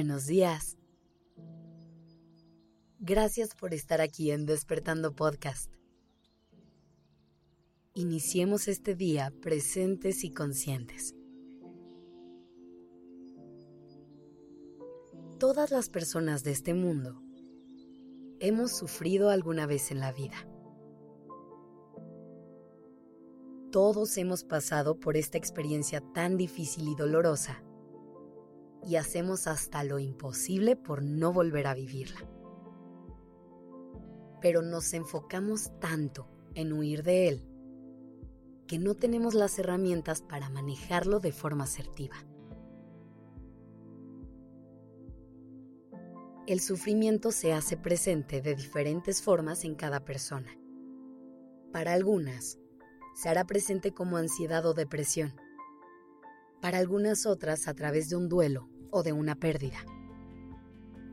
Buenos días. Gracias por estar aquí en Despertando Podcast. Iniciemos este día presentes y conscientes. Todas las personas de este mundo hemos sufrido alguna vez en la vida. Todos hemos pasado por esta experiencia tan difícil y dolorosa y hacemos hasta lo imposible por no volver a vivirla. Pero nos enfocamos tanto en huir de él que no tenemos las herramientas para manejarlo de forma asertiva. El sufrimiento se hace presente de diferentes formas en cada persona. Para algunas, se hará presente como ansiedad o depresión. Para algunas otras a través de un duelo o de una pérdida.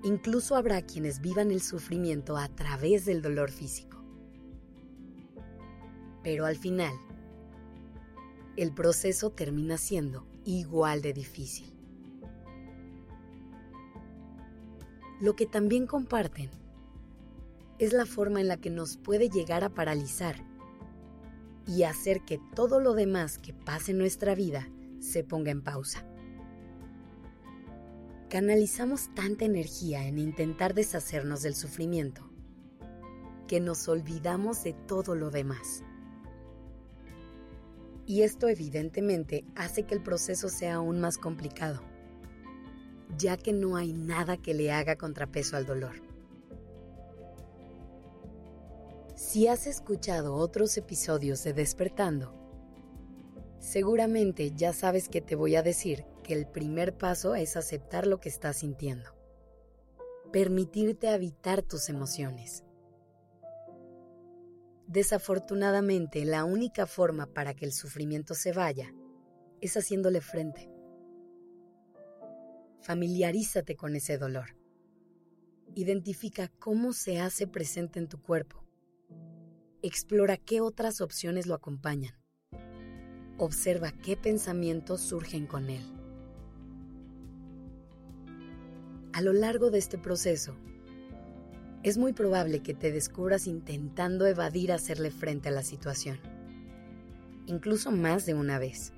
Incluso habrá quienes vivan el sufrimiento a través del dolor físico. Pero al final, el proceso termina siendo igual de difícil. Lo que también comparten es la forma en la que nos puede llegar a paralizar y hacer que todo lo demás que pase en nuestra vida se ponga en pausa canalizamos tanta energía en intentar deshacernos del sufrimiento que nos olvidamos de todo lo demás. Y esto evidentemente hace que el proceso sea aún más complicado, ya que no hay nada que le haga contrapeso al dolor. Si has escuchado otros episodios de Despertando, seguramente ya sabes que te voy a decir el primer paso es aceptar lo que estás sintiendo. Permitirte habitar tus emociones. Desafortunadamente, la única forma para que el sufrimiento se vaya es haciéndole frente. Familiarízate con ese dolor. Identifica cómo se hace presente en tu cuerpo. Explora qué otras opciones lo acompañan. Observa qué pensamientos surgen con él. a lo largo de este proceso, es muy probable que te descubras intentando evadir hacerle frente a la situación, incluso más de una vez.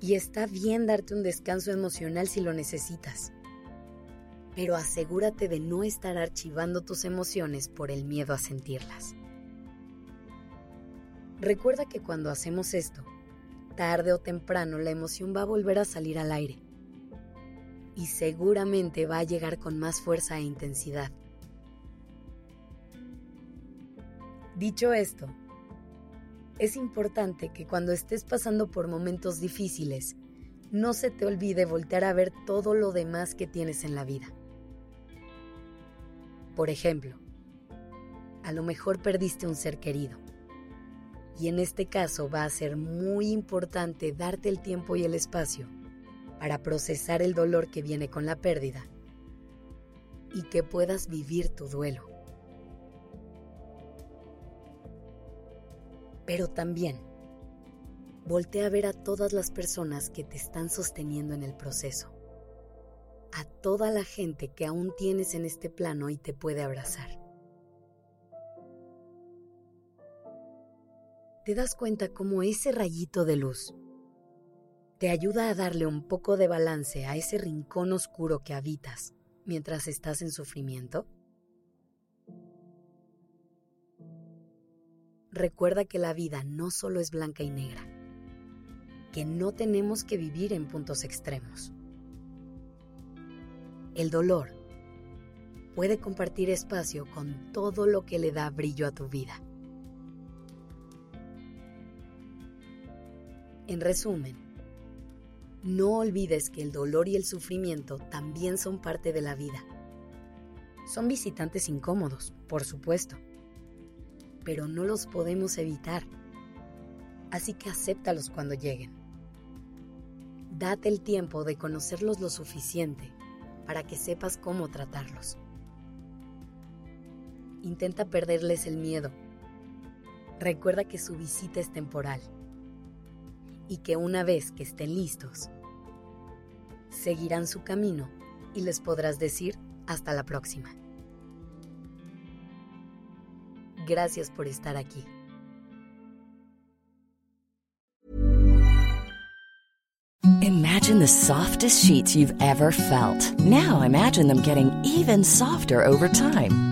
Y está bien darte un descanso emocional si lo necesitas, pero asegúrate de no estar archivando tus emociones por el miedo a sentirlas. Recuerda que cuando hacemos esto, tarde o temprano la emoción va a volver a salir al aire y seguramente va a llegar con más fuerza e intensidad. Dicho esto, es importante que cuando estés pasando por momentos difíciles, no se te olvide voltear a ver todo lo demás que tienes en la vida. Por ejemplo, a lo mejor perdiste un ser querido. Y en este caso va a ser muy importante darte el tiempo y el espacio para procesar el dolor que viene con la pérdida y que puedas vivir tu duelo. Pero también, voltea a ver a todas las personas que te están sosteniendo en el proceso, a toda la gente que aún tienes en este plano y te puede abrazar. Te das cuenta cómo ese rayito de luz te ayuda a darle un poco de balance a ese rincón oscuro que habitas mientras estás en sufrimiento? Recuerda que la vida no solo es blanca y negra, que no tenemos que vivir en puntos extremos. El dolor puede compartir espacio con todo lo que le da brillo a tu vida. En resumen, no olvides que el dolor y el sufrimiento también son parte de la vida. Son visitantes incómodos, por supuesto, pero no los podemos evitar. Así que acéptalos cuando lleguen. Date el tiempo de conocerlos lo suficiente para que sepas cómo tratarlos. Intenta perderles el miedo. Recuerda que su visita es temporal y que una vez que estén listos, seguirán su camino y les podrás decir hasta la próxima. Gracias por estar aquí. Imagine the softest sheets you've ever felt. Now imagine them getting even softer over time.